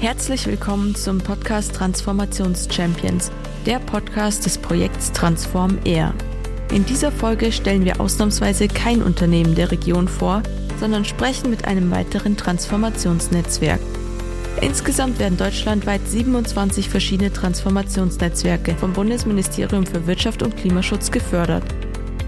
Herzlich willkommen zum Podcast Transformations Champions, der Podcast des Projekts Transform Air. In dieser Folge stellen wir ausnahmsweise kein Unternehmen der Region vor, sondern sprechen mit einem weiteren Transformationsnetzwerk. Insgesamt werden deutschlandweit 27 verschiedene Transformationsnetzwerke vom Bundesministerium für Wirtschaft und Klimaschutz gefördert.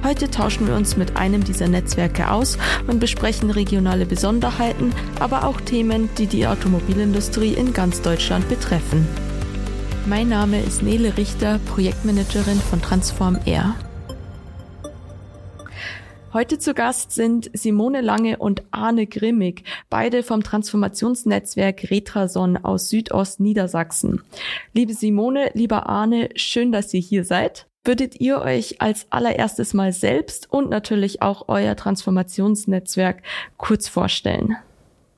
Heute tauschen wir uns mit einem dieser Netzwerke aus und besprechen regionale Besonderheiten, aber auch Themen, die die Automobilindustrie in ganz Deutschland betreffen. Mein Name ist Nele Richter, Projektmanagerin von Transform Air. Heute zu Gast sind Simone Lange und Arne Grimmig, beide vom Transformationsnetzwerk Retrason aus Südost-Niedersachsen. Liebe Simone, lieber Arne, schön, dass ihr hier seid. Würdet ihr euch als allererstes mal selbst und natürlich auch euer Transformationsnetzwerk kurz vorstellen?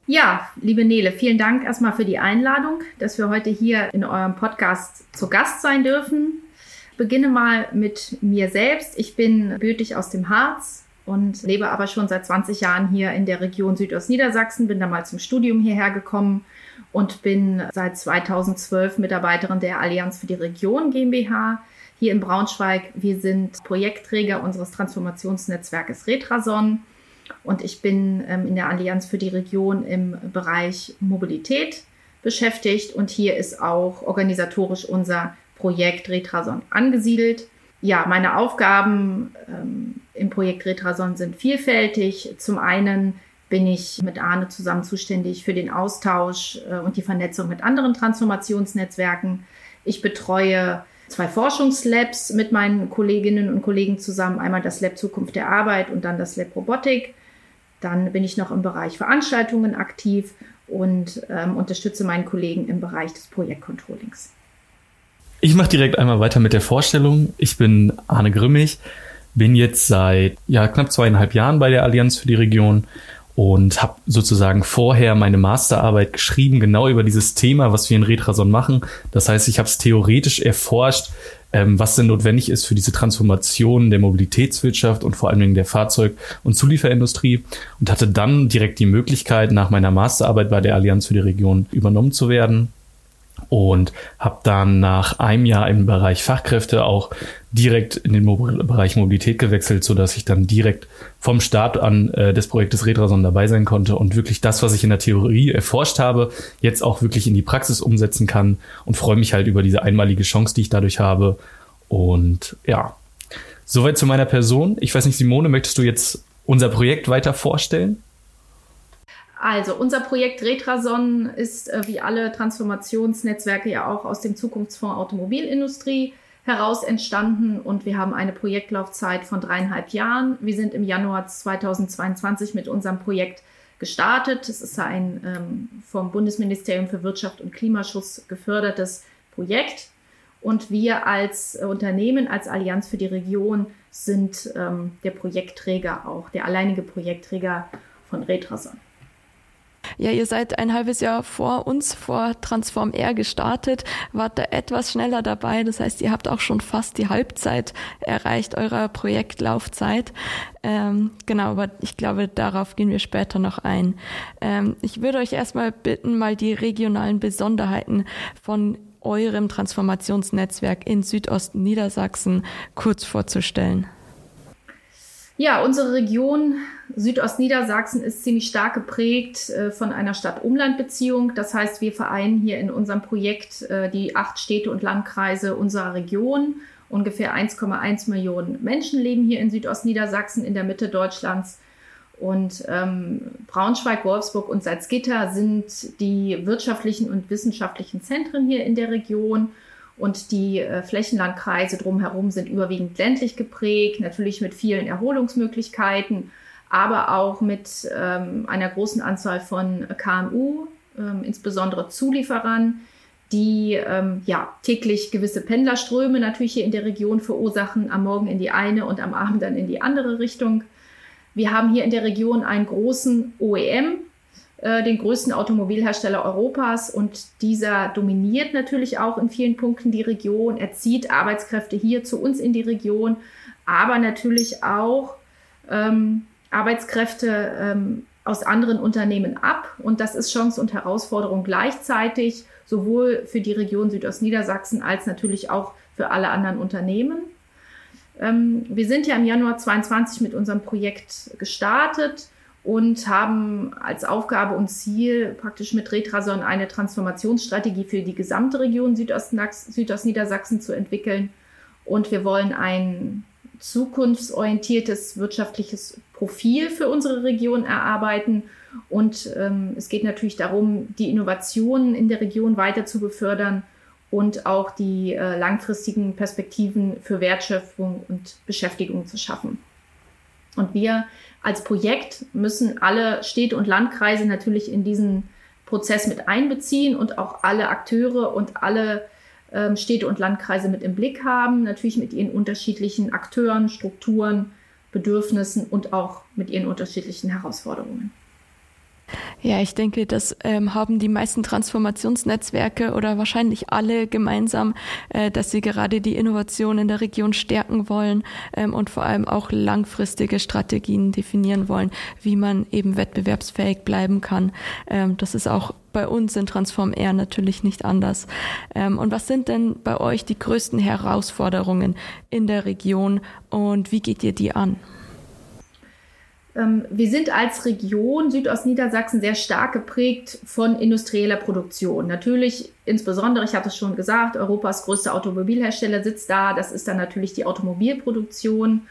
Ja, liebe Nele, vielen Dank erstmal für die Einladung, dass wir heute hier in eurem Podcast zu Gast sein dürfen. Ich beginne mal mit mir selbst. Ich bin bürtig aus dem Harz, und lebe aber schon seit 20 Jahren hier in der Region Südostniedersachsen, bin da mal zum Studium hierher gekommen und bin seit 2012 Mitarbeiterin der Allianz für die Region GmbH hier in Braunschweig. Wir sind Projektträger unseres Transformationsnetzwerkes Retrason und ich bin ähm, in der Allianz für die Region im Bereich Mobilität beschäftigt und hier ist auch organisatorisch unser Projekt Retrason angesiedelt ja, meine Aufgaben ähm, im Projekt Retrason sind vielfältig. Zum einen bin ich mit Arne zusammen zuständig für den Austausch äh, und die Vernetzung mit anderen Transformationsnetzwerken. Ich betreue zwei Forschungslabs mit meinen Kolleginnen und Kollegen zusammen. Einmal das Lab Zukunft der Arbeit und dann das Lab Robotik. Dann bin ich noch im Bereich Veranstaltungen aktiv und ähm, unterstütze meinen Kollegen im Bereich des Projektcontrollings. Ich mache direkt einmal weiter mit der Vorstellung. Ich bin Arne Grimmig, bin jetzt seit ja, knapp zweieinhalb Jahren bei der Allianz für die Region und habe sozusagen vorher meine Masterarbeit geschrieben, genau über dieses Thema, was wir in Retrason machen. Das heißt, ich habe es theoretisch erforscht, ähm, was denn notwendig ist für diese Transformation der Mobilitätswirtschaft und vor allen Dingen der Fahrzeug- und Zulieferindustrie und hatte dann direkt die Möglichkeit, nach meiner Masterarbeit bei der Allianz für die Region übernommen zu werden und habe dann nach einem Jahr im Bereich Fachkräfte auch direkt in den Bereich Mobilität gewechselt, so dass ich dann direkt vom Start an äh, des Projektes Redrason dabei sein konnte und wirklich das, was ich in der Theorie erforscht habe, jetzt auch wirklich in die Praxis umsetzen kann und freue mich halt über diese einmalige Chance, die ich dadurch habe. Und ja, soweit zu meiner Person. Ich weiß nicht, Simone, möchtest du jetzt unser Projekt weiter vorstellen? Also unser Projekt Retrason ist äh, wie alle Transformationsnetzwerke ja auch aus dem Zukunftsfonds Automobilindustrie heraus entstanden und wir haben eine Projektlaufzeit von dreieinhalb Jahren. Wir sind im Januar 2022 mit unserem Projekt gestartet. Es ist ein ähm, vom Bundesministerium für Wirtschaft und Klimaschutz gefördertes Projekt. Und wir als äh, Unternehmen, als Allianz für die Region sind ähm, der Projektträger auch, der alleinige Projektträger von Retrason. Ja, ihr seid ein halbes Jahr vor uns, vor Transform R gestartet, wart da etwas schneller dabei. Das heißt, ihr habt auch schon fast die Halbzeit erreicht eurer Projektlaufzeit. Ähm, genau, aber ich glaube, darauf gehen wir später noch ein. Ähm, ich würde euch erstmal bitten, mal die regionalen Besonderheiten von eurem Transformationsnetzwerk in Südosten Niedersachsen kurz vorzustellen. Ja, unsere Region Südostniedersachsen ist ziemlich stark geprägt äh, von einer Stadt-Umland-Beziehung. Das heißt, wir vereinen hier in unserem Projekt äh, die acht Städte und Landkreise unserer Region. Ungefähr 1,1 Millionen Menschen leben hier in Südostniedersachsen in der Mitte Deutschlands. Und ähm, Braunschweig, Wolfsburg und Salzgitter sind die wirtschaftlichen und wissenschaftlichen Zentren hier in der Region. Und die äh, Flächenlandkreise drumherum sind überwiegend ländlich geprägt, natürlich mit vielen Erholungsmöglichkeiten, aber auch mit ähm, einer großen Anzahl von KMU, ähm, insbesondere Zulieferern, die ähm, ja, täglich gewisse Pendlerströme natürlich hier in der Region verursachen, am Morgen in die eine und am Abend dann in die andere Richtung. Wir haben hier in der Region einen großen OEM, äh, den größten Automobilhersteller Europas und dieser dominiert natürlich auch in vielen Punkten die Region. Er zieht Arbeitskräfte hier zu uns in die Region, aber natürlich auch ähm, Arbeitskräfte ähm, aus anderen Unternehmen ab. Und das ist Chance und Herausforderung gleichzeitig, sowohl für die Region Südostniedersachsen als natürlich auch für alle anderen Unternehmen. Ähm, wir sind ja im Januar 22 mit unserem Projekt gestartet und haben als Aufgabe und Ziel praktisch mit Retrason eine Transformationsstrategie für die gesamte Region Südostniedersachsen zu entwickeln. Und wir wollen ein zukunftsorientiertes wirtschaftliches Profil für unsere Region erarbeiten. Und ähm, es geht natürlich darum, die Innovationen in der Region weiter zu befördern und auch die äh, langfristigen Perspektiven für Wertschöpfung und Beschäftigung zu schaffen. Und wir als Projekt müssen alle Städte und Landkreise natürlich in diesen Prozess mit einbeziehen und auch alle Akteure und alle Städte und Landkreise mit im Blick haben, natürlich mit ihren unterschiedlichen Akteuren, Strukturen, Bedürfnissen und auch mit ihren unterschiedlichen Herausforderungen. Ja, ich denke, das ähm, haben die meisten Transformationsnetzwerke oder wahrscheinlich alle gemeinsam, äh, dass sie gerade die Innovation in der Region stärken wollen ähm, und vor allem auch langfristige Strategien definieren wollen, wie man eben wettbewerbsfähig bleiben kann. Ähm, das ist auch bei uns in Transform Air natürlich nicht anders. Ähm, und was sind denn bei euch die größten Herausforderungen in der Region und wie geht ihr die an? Ähm, wir sind als Region Südostniedersachsen sehr stark geprägt von industrieller Produktion. Natürlich insbesondere, ich hatte es schon gesagt, Europas größter Automobilhersteller sitzt da. Das ist dann natürlich die Automobilproduktion.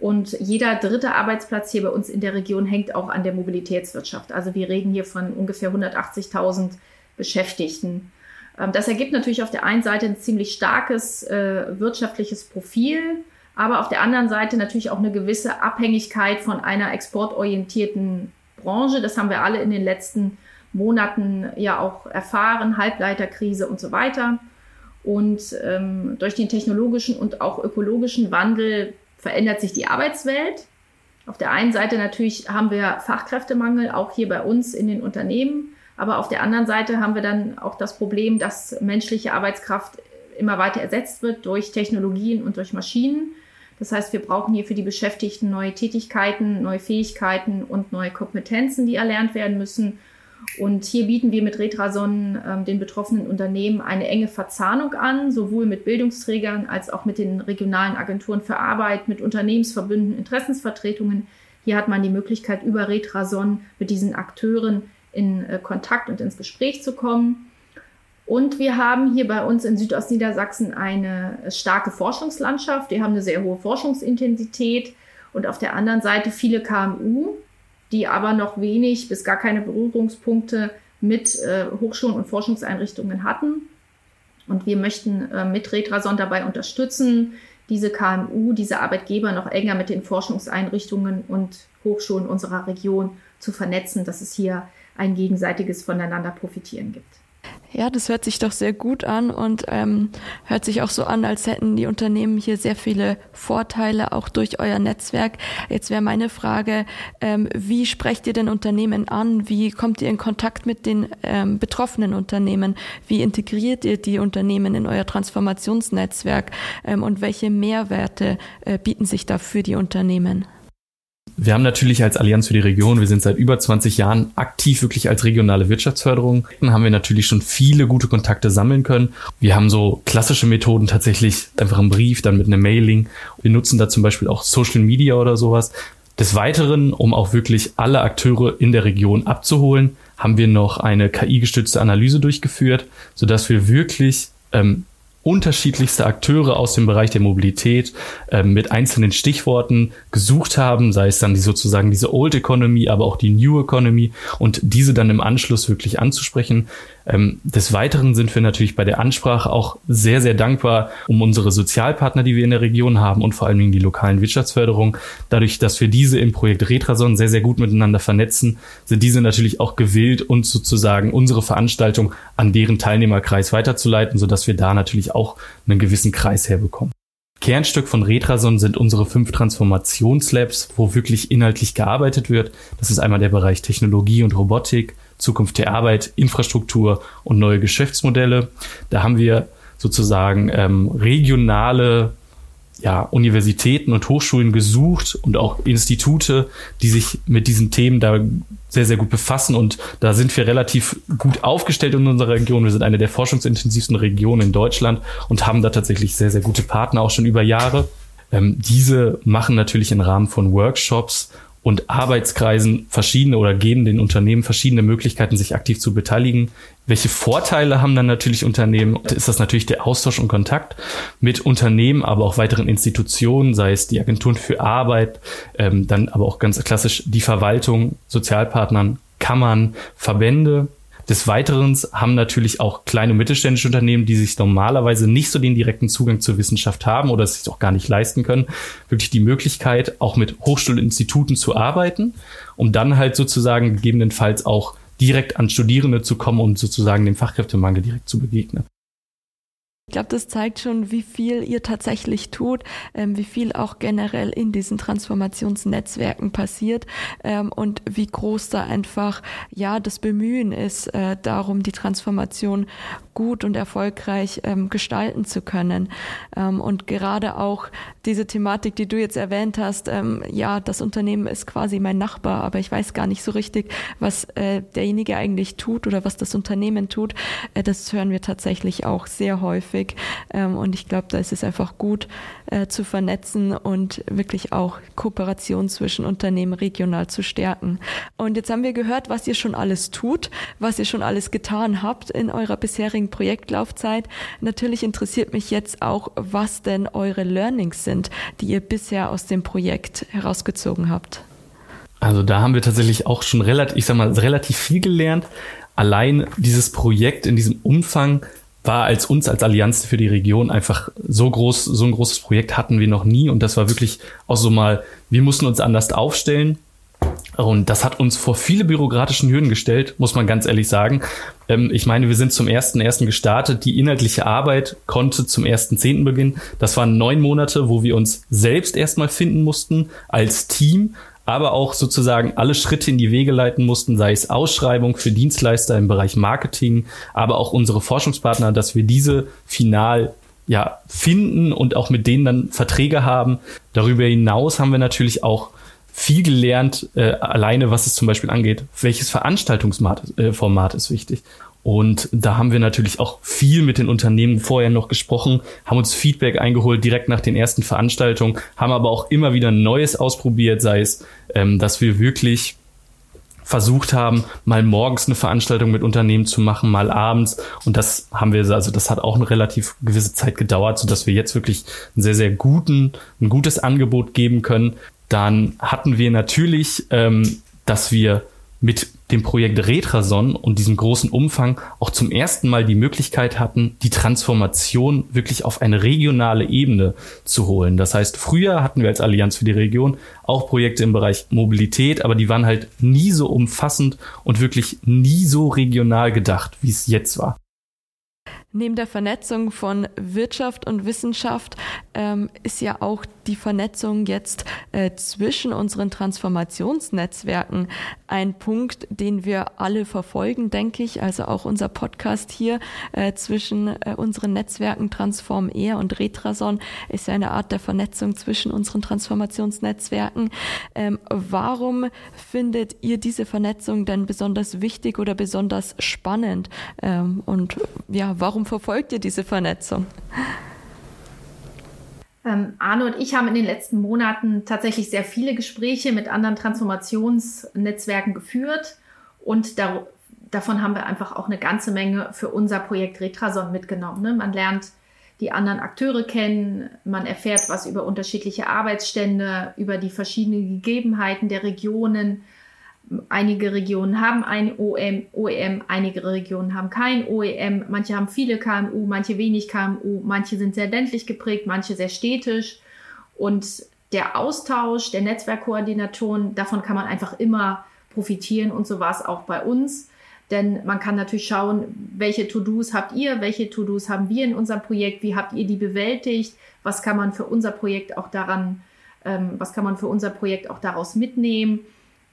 Und jeder dritte Arbeitsplatz hier bei uns in der Region hängt auch an der Mobilitätswirtschaft. Also wir reden hier von ungefähr 180.000 Beschäftigten. Ähm, das ergibt natürlich auf der einen Seite ein ziemlich starkes äh, wirtschaftliches Profil aber auf der anderen Seite natürlich auch eine gewisse Abhängigkeit von einer exportorientierten Branche. Das haben wir alle in den letzten Monaten ja auch erfahren, Halbleiterkrise und so weiter. Und ähm, durch den technologischen und auch ökologischen Wandel verändert sich die Arbeitswelt. Auf der einen Seite natürlich haben wir Fachkräftemangel, auch hier bei uns in den Unternehmen. Aber auf der anderen Seite haben wir dann auch das Problem, dass menschliche Arbeitskraft immer weiter ersetzt wird durch Technologien und durch Maschinen. Das heißt, wir brauchen hier für die Beschäftigten neue Tätigkeiten, neue Fähigkeiten und neue Kompetenzen, die erlernt werden müssen. Und hier bieten wir mit Retrason ähm, den betroffenen Unternehmen eine enge Verzahnung an, sowohl mit Bildungsträgern als auch mit den regionalen Agenturen für Arbeit, mit Unternehmensverbünden, Interessensvertretungen. Hier hat man die Möglichkeit, über Retrason mit diesen Akteuren in äh, Kontakt und ins Gespräch zu kommen. Und wir haben hier bei uns in Südostniedersachsen eine starke Forschungslandschaft. Wir haben eine sehr hohe Forschungsintensität und auf der anderen Seite viele KMU, die aber noch wenig bis gar keine Berührungspunkte mit äh, Hochschulen und Forschungseinrichtungen hatten. Und wir möchten äh, mit Retrason dabei unterstützen, diese KMU, diese Arbeitgeber noch enger mit den Forschungseinrichtungen und Hochschulen unserer Region zu vernetzen, dass es hier ein gegenseitiges Voneinander profitieren gibt. Ja, das hört sich doch sehr gut an und ähm, hört sich auch so an, als hätten die Unternehmen hier sehr viele Vorteile, auch durch euer Netzwerk. Jetzt wäre meine Frage, ähm, wie sprecht ihr denn Unternehmen an? Wie kommt ihr in Kontakt mit den ähm, betroffenen Unternehmen? Wie integriert ihr die Unternehmen in euer Transformationsnetzwerk? Ähm, und welche Mehrwerte äh, bieten sich da für die Unternehmen? Wir haben natürlich als Allianz für die Region, wir sind seit über 20 Jahren aktiv wirklich als regionale Wirtschaftsförderung. Dann haben wir natürlich schon viele gute Kontakte sammeln können. Wir haben so klassische Methoden tatsächlich einfach einen Brief, dann mit einem Mailing. Wir nutzen da zum Beispiel auch Social Media oder sowas. Des Weiteren, um auch wirklich alle Akteure in der Region abzuholen, haben wir noch eine KI-gestützte Analyse durchgeführt, sodass wir wirklich ähm, unterschiedlichste Akteure aus dem Bereich der Mobilität äh, mit einzelnen Stichworten gesucht haben, sei es dann die sozusagen diese Old Economy, aber auch die New Economy und diese dann im Anschluss wirklich anzusprechen. Ähm, des Weiteren sind wir natürlich bei der Ansprache auch sehr, sehr dankbar um unsere Sozialpartner, die wir in der Region haben und vor allen Dingen die lokalen Wirtschaftsförderung. Dadurch, dass wir diese im Projekt Retrason sehr, sehr gut miteinander vernetzen, sind diese natürlich auch gewillt, uns sozusagen unsere Veranstaltung an deren Teilnehmerkreis weiterzuleiten, sodass wir da natürlich auch einen gewissen Kreis herbekommen. Kernstück von Retrason sind unsere fünf Transformationslabs, wo wirklich inhaltlich gearbeitet wird. Das ist einmal der Bereich Technologie und Robotik, Zukunft der Arbeit, Infrastruktur und neue Geschäftsmodelle. Da haben wir sozusagen ähm, regionale ja, Universitäten und Hochschulen gesucht und auch Institute, die sich mit diesen Themen da sehr, sehr gut befassen. Und da sind wir relativ gut aufgestellt in unserer Region. Wir sind eine der forschungsintensivsten Regionen in Deutschland und haben da tatsächlich sehr, sehr gute Partner auch schon über Jahre. Ähm, diese machen natürlich im Rahmen von Workshops und Arbeitskreisen verschiedene oder geben den Unternehmen verschiedene Möglichkeiten, sich aktiv zu beteiligen. Welche Vorteile haben dann natürlich Unternehmen? Ist das natürlich der Austausch und Kontakt mit Unternehmen, aber auch weiteren Institutionen, sei es die Agenturen für Arbeit, ähm, dann aber auch ganz klassisch die Verwaltung, Sozialpartnern, Kammern, Verbände, des Weiteren haben natürlich auch kleine und mittelständische Unternehmen, die sich normalerweise nicht so den direkten Zugang zur Wissenschaft haben oder es sich auch gar nicht leisten können, wirklich die Möglichkeit, auch mit Hochschulinstituten zu arbeiten, um dann halt sozusagen gegebenenfalls auch direkt an Studierende zu kommen und sozusagen dem Fachkräftemangel direkt zu begegnen. Ich glaube, das zeigt schon, wie viel ihr tatsächlich tut, ähm, wie viel auch generell in diesen Transformationsnetzwerken passiert ähm, und wie groß da einfach ja das Bemühen ist, äh, darum die Transformation gut und erfolgreich ähm, gestalten zu können. Ähm, und gerade auch diese Thematik, die du jetzt erwähnt hast, ähm, ja, das Unternehmen ist quasi mein Nachbar, aber ich weiß gar nicht so richtig, was äh, derjenige eigentlich tut oder was das Unternehmen tut. Äh, das hören wir tatsächlich auch sehr häufig. Ähm, und ich glaube, da ist es einfach gut äh, zu vernetzen und wirklich auch Kooperation zwischen Unternehmen regional zu stärken. Und jetzt haben wir gehört, was ihr schon alles tut, was ihr schon alles getan habt in eurer bisherigen Projektlaufzeit. Natürlich interessiert mich jetzt auch, was denn eure Learnings sind, die ihr bisher aus dem Projekt herausgezogen habt. Also da haben wir tatsächlich auch schon relativ, ich sag mal, relativ viel gelernt. Allein dieses Projekt in diesem Umfang war als uns als Allianz für die Region einfach so groß, so ein großes Projekt hatten wir noch nie und das war wirklich auch so mal, wir mussten uns anders aufstellen und das hat uns vor viele bürokratischen Hürden gestellt, muss man ganz ehrlich sagen. Ähm, ich meine, wir sind zum ersten ersten gestartet. Die inhaltliche Arbeit konnte zum ersten zehnten beginnen. Das waren neun Monate, wo wir uns selbst erstmal finden mussten als Team, aber auch sozusagen alle Schritte in die Wege leiten mussten, sei es Ausschreibung für Dienstleister im Bereich Marketing, aber auch unsere Forschungspartner, dass wir diese final ja, finden und auch mit denen dann Verträge haben. Darüber hinaus haben wir natürlich auch viel gelernt, äh, alleine was es zum Beispiel angeht, welches Veranstaltungsformat äh, ist wichtig. Und da haben wir natürlich auch viel mit den Unternehmen vorher noch gesprochen, haben uns Feedback eingeholt direkt nach den ersten Veranstaltungen, haben aber auch immer wieder Neues ausprobiert, sei es, ähm, dass wir wirklich versucht haben, mal morgens eine Veranstaltung mit Unternehmen zu machen, mal abends. Und das haben wir, also das hat auch eine relativ gewisse Zeit gedauert, so dass wir jetzt wirklich einen sehr, sehr guten, ein gutes Angebot geben können, dann hatten wir natürlich, ähm, dass wir mit dem Projekt Retrason und diesem großen Umfang auch zum ersten Mal die Möglichkeit hatten, die Transformation wirklich auf eine regionale Ebene zu holen. Das heißt, früher hatten wir als Allianz für die Region auch Projekte im Bereich Mobilität, aber die waren halt nie so umfassend und wirklich nie so regional gedacht, wie es jetzt war. Neben der Vernetzung von Wirtschaft und Wissenschaft ähm, ist ja auch die Vernetzung jetzt äh, zwischen unseren Transformationsnetzwerken ein Punkt, den wir alle verfolgen, denke ich. Also auch unser Podcast hier äh, zwischen äh, unseren Netzwerken Transform Air und Retrason ist ja eine Art der Vernetzung zwischen unseren Transformationsnetzwerken. Ähm, warum findet ihr diese Vernetzung denn besonders wichtig oder besonders spannend? Ähm, und ja, warum verfolgt ihr diese Vernetzung? Ähm, Arne und ich haben in den letzten Monaten tatsächlich sehr viele Gespräche mit anderen Transformationsnetzwerken geführt und da, davon haben wir einfach auch eine ganze Menge für unser Projekt Retrason mitgenommen. Ne? Man lernt die anderen Akteure kennen, man erfährt was über unterschiedliche Arbeitsstände, über die verschiedenen Gegebenheiten der Regionen, Einige Regionen haben ein OEM, OEM, einige Regionen haben kein OEM, manche haben viele KMU, manche wenig KMU, manche sind sehr ländlich geprägt, manche sehr städtisch. Und der Austausch der Netzwerkkoordinatoren, davon kann man einfach immer profitieren und so war es auch bei uns. Denn man kann natürlich schauen, welche To-Dos habt ihr, welche To-Dos haben wir in unserem Projekt, wie habt ihr die bewältigt, was kann man für unser Projekt auch daran, ähm, was kann man für unser Projekt auch daraus mitnehmen.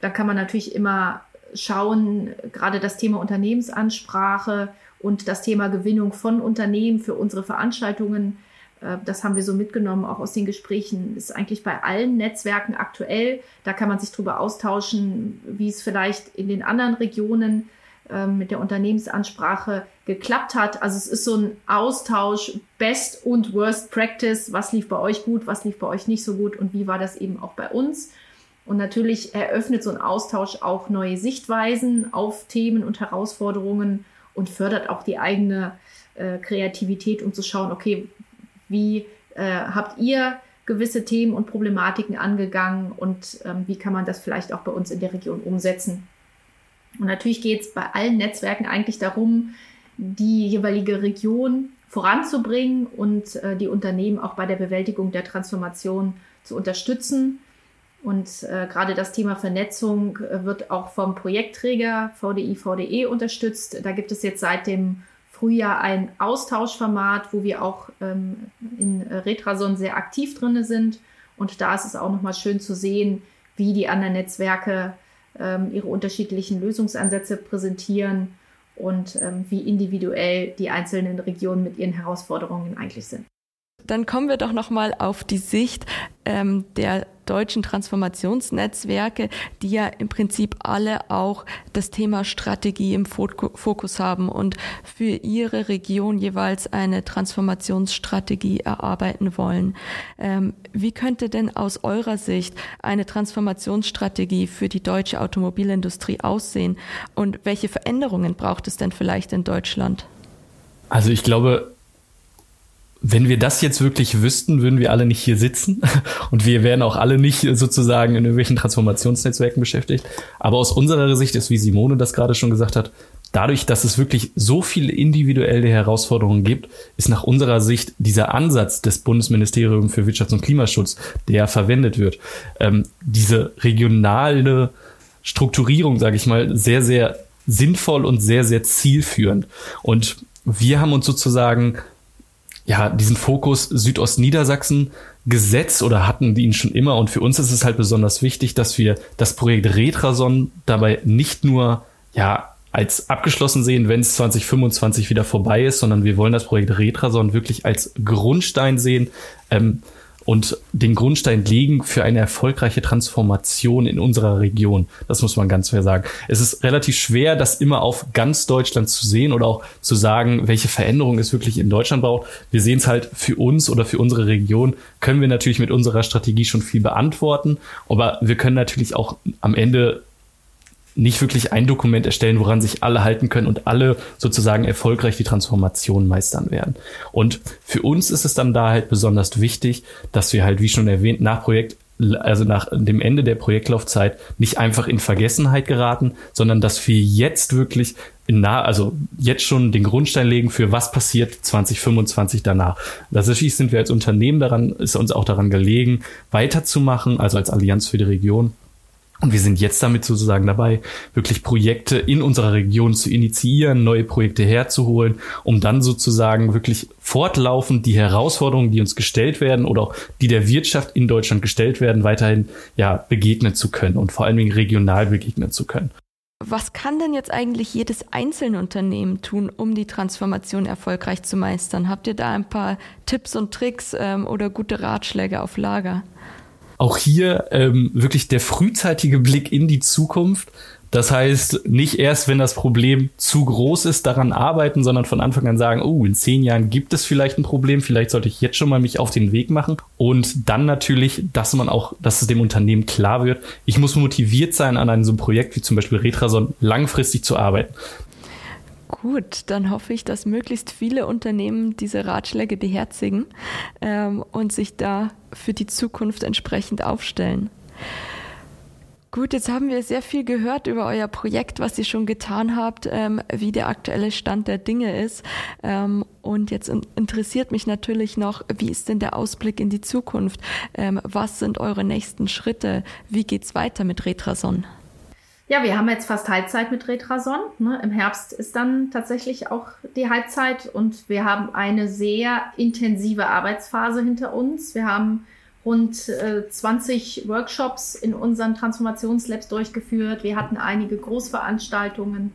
Da kann man natürlich immer schauen, gerade das Thema Unternehmensansprache und das Thema Gewinnung von Unternehmen für unsere Veranstaltungen äh, das haben wir so mitgenommen, auch aus den Gesprächen, ist eigentlich bei allen Netzwerken aktuell. Da kann man sich drüber austauschen, wie es vielleicht in den anderen Regionen ähm, mit der Unternehmensansprache geklappt hat. Also es ist so ein Austausch Best und Worst Practice. Was lief bei euch gut, was lief bei euch nicht so gut und wie war das eben auch bei uns? Und natürlich eröffnet so ein Austausch auch neue Sichtweisen auf Themen und Herausforderungen und fördert auch die eigene äh, Kreativität, um zu schauen, okay, wie äh, habt ihr gewisse Themen und Problematiken angegangen und ähm, wie kann man das vielleicht auch bei uns in der Region umsetzen. Und natürlich geht es bei allen Netzwerken eigentlich darum, die jeweilige Region voranzubringen und äh, die Unternehmen auch bei der Bewältigung der Transformation zu unterstützen. Und äh, gerade das Thema Vernetzung äh, wird auch vom Projektträger VDI VDE unterstützt. Da gibt es jetzt seit dem Frühjahr ein Austauschformat, wo wir auch ähm, in Retrason sehr aktiv drin sind. Und da ist es auch nochmal schön zu sehen, wie die anderen Netzwerke ähm, ihre unterschiedlichen Lösungsansätze präsentieren und ähm, wie individuell die einzelnen Regionen mit ihren Herausforderungen eigentlich sind. Dann kommen wir doch noch mal auf die Sicht ähm, der deutschen Transformationsnetzwerke, die ja im Prinzip alle auch das Thema Strategie im Fokus haben und für ihre Region jeweils eine Transformationsstrategie erarbeiten wollen. Ähm, wie könnte denn aus eurer Sicht eine Transformationsstrategie für die deutsche Automobilindustrie aussehen und welche Veränderungen braucht es denn vielleicht in Deutschland? Also ich glaube, wenn wir das jetzt wirklich wüssten, würden wir alle nicht hier sitzen und wir wären auch alle nicht sozusagen in irgendwelchen Transformationsnetzwerken beschäftigt. Aber aus unserer Sicht ist, wie Simone das gerade schon gesagt hat, dadurch, dass es wirklich so viele individuelle Herausforderungen gibt, ist nach unserer Sicht dieser Ansatz des Bundesministeriums für Wirtschafts- und Klimaschutz, der verwendet wird, ähm, diese regionale Strukturierung, sage ich mal, sehr, sehr sinnvoll und sehr, sehr zielführend. Und wir haben uns sozusagen ja, diesen Fokus Südostniedersachsen gesetzt oder hatten die ihn schon immer. Und für uns ist es halt besonders wichtig, dass wir das Projekt Retrason dabei nicht nur, ja, als abgeschlossen sehen, wenn es 2025 wieder vorbei ist, sondern wir wollen das Projekt Retrason wirklich als Grundstein sehen, ähm, und den Grundstein legen für eine erfolgreiche Transformation in unserer Region. Das muss man ganz fair sagen. Es ist relativ schwer, das immer auf ganz Deutschland zu sehen oder auch zu sagen, welche Veränderungen es wirklich in Deutschland braucht. Wir sehen es halt für uns oder für unsere Region, können wir natürlich mit unserer Strategie schon viel beantworten, aber wir können natürlich auch am Ende nicht wirklich ein Dokument erstellen, woran sich alle halten können und alle sozusagen erfolgreich die Transformation meistern werden. Und für uns ist es dann da halt besonders wichtig, dass wir halt, wie schon erwähnt, nach Projekt also nach dem Ende der Projektlaufzeit nicht einfach in Vergessenheit geraten, sondern dass wir jetzt wirklich nah, also jetzt schon den Grundstein legen für was passiert 2025 danach. Natürlich sind wir als Unternehmen daran, ist uns auch daran gelegen, weiterzumachen, also als Allianz für die Region und wir sind jetzt damit sozusagen dabei, wirklich Projekte in unserer Region zu initiieren, neue Projekte herzuholen, um dann sozusagen wirklich fortlaufend die Herausforderungen, die uns gestellt werden oder auch die der Wirtschaft in Deutschland gestellt werden, weiterhin ja begegnen zu können und vor allen Dingen regional begegnen zu können. Was kann denn jetzt eigentlich jedes einzelne Unternehmen tun, um die Transformation erfolgreich zu meistern? Habt ihr da ein paar Tipps und Tricks ähm, oder gute Ratschläge auf Lager? Auch hier ähm, wirklich der frühzeitige Blick in die Zukunft. Das heißt, nicht erst, wenn das Problem zu groß ist, daran arbeiten, sondern von Anfang an sagen, oh, in zehn Jahren gibt es vielleicht ein Problem, vielleicht sollte ich jetzt schon mal mich auf den Weg machen. Und dann natürlich, dass man auch, dass es dem Unternehmen klar wird, ich muss motiviert sein, an einem so einem Projekt wie zum Beispiel Retrason langfristig zu arbeiten. Gut, dann hoffe ich, dass möglichst viele Unternehmen diese Ratschläge beherzigen ähm, und sich da für die Zukunft entsprechend aufstellen. Gut, jetzt haben wir sehr viel gehört über euer Projekt, was ihr schon getan habt, ähm, wie der aktuelle Stand der Dinge ist. Ähm, und jetzt interessiert mich natürlich noch, wie ist denn der Ausblick in die Zukunft? Ähm, was sind eure nächsten Schritte? Wie geht's weiter mit Retrason? Ja, wir haben jetzt fast Halbzeit mit Retrason. Ne? Im Herbst ist dann tatsächlich auch die Halbzeit und wir haben eine sehr intensive Arbeitsphase hinter uns. Wir haben rund äh, 20 Workshops in unseren Transformationslabs durchgeführt. Wir hatten einige Großveranstaltungen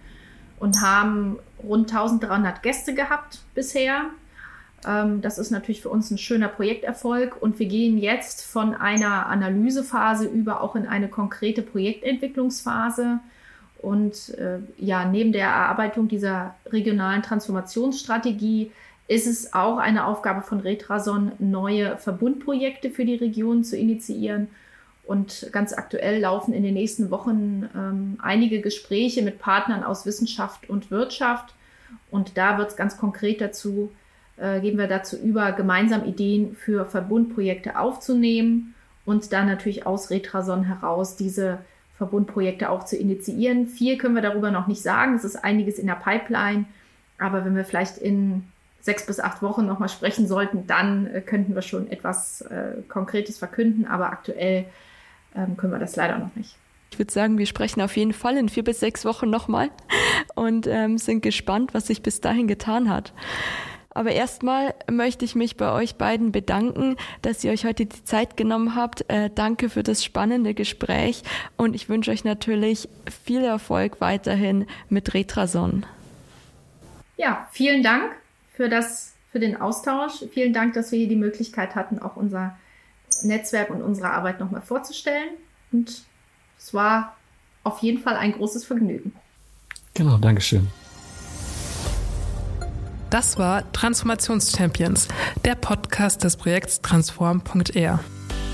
und haben rund 1300 Gäste gehabt bisher. Ähm, das ist natürlich für uns ein schöner Projekterfolg und wir gehen jetzt von einer Analysephase über auch in eine konkrete Projektentwicklungsphase. Und äh, ja, neben der Erarbeitung dieser regionalen Transformationsstrategie ist es auch eine Aufgabe von Retrason, neue Verbundprojekte für die Region zu initiieren. Und ganz aktuell laufen in den nächsten Wochen ähm, einige Gespräche mit Partnern aus Wissenschaft und Wirtschaft. Und da wird es ganz konkret dazu, äh, gehen wir dazu über, gemeinsam Ideen für Verbundprojekte aufzunehmen und dann natürlich aus Retrason heraus diese Verbundprojekte auch zu initiieren. Viel können wir darüber noch nicht sagen. Es ist einiges in der Pipeline. Aber wenn wir vielleicht in sechs bis acht Wochen nochmal sprechen sollten, dann äh, könnten wir schon etwas äh, Konkretes verkünden, aber aktuell ähm, können wir das leider noch nicht. Ich würde sagen, wir sprechen auf jeden Fall in vier bis sechs Wochen nochmal und ähm, sind gespannt, was sich bis dahin getan hat. Aber erstmal möchte ich mich bei euch beiden bedanken, dass ihr euch heute die Zeit genommen habt. Äh, danke für das spannende Gespräch und ich wünsche euch natürlich viel Erfolg weiterhin mit Retrason. Ja, vielen Dank für das, für den Austausch. Vielen Dank, dass wir hier die Möglichkeit hatten, auch unser Netzwerk und unsere Arbeit nochmal vorzustellen. Und es war auf jeden Fall ein großes Vergnügen. Genau, Dankeschön. Das war Transformationschampions, der Podcast des Projekts transform.r.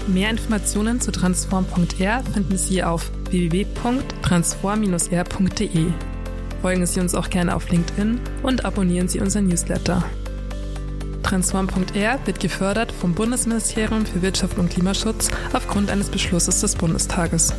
Mehr Informationen zu transform.r finden Sie auf www.transform-r.de. Folgen Sie uns auch gerne auf LinkedIn und abonnieren Sie unseren Newsletter. Transform.r wird gefördert vom Bundesministerium für Wirtschaft und Klimaschutz aufgrund eines Beschlusses des Bundestages.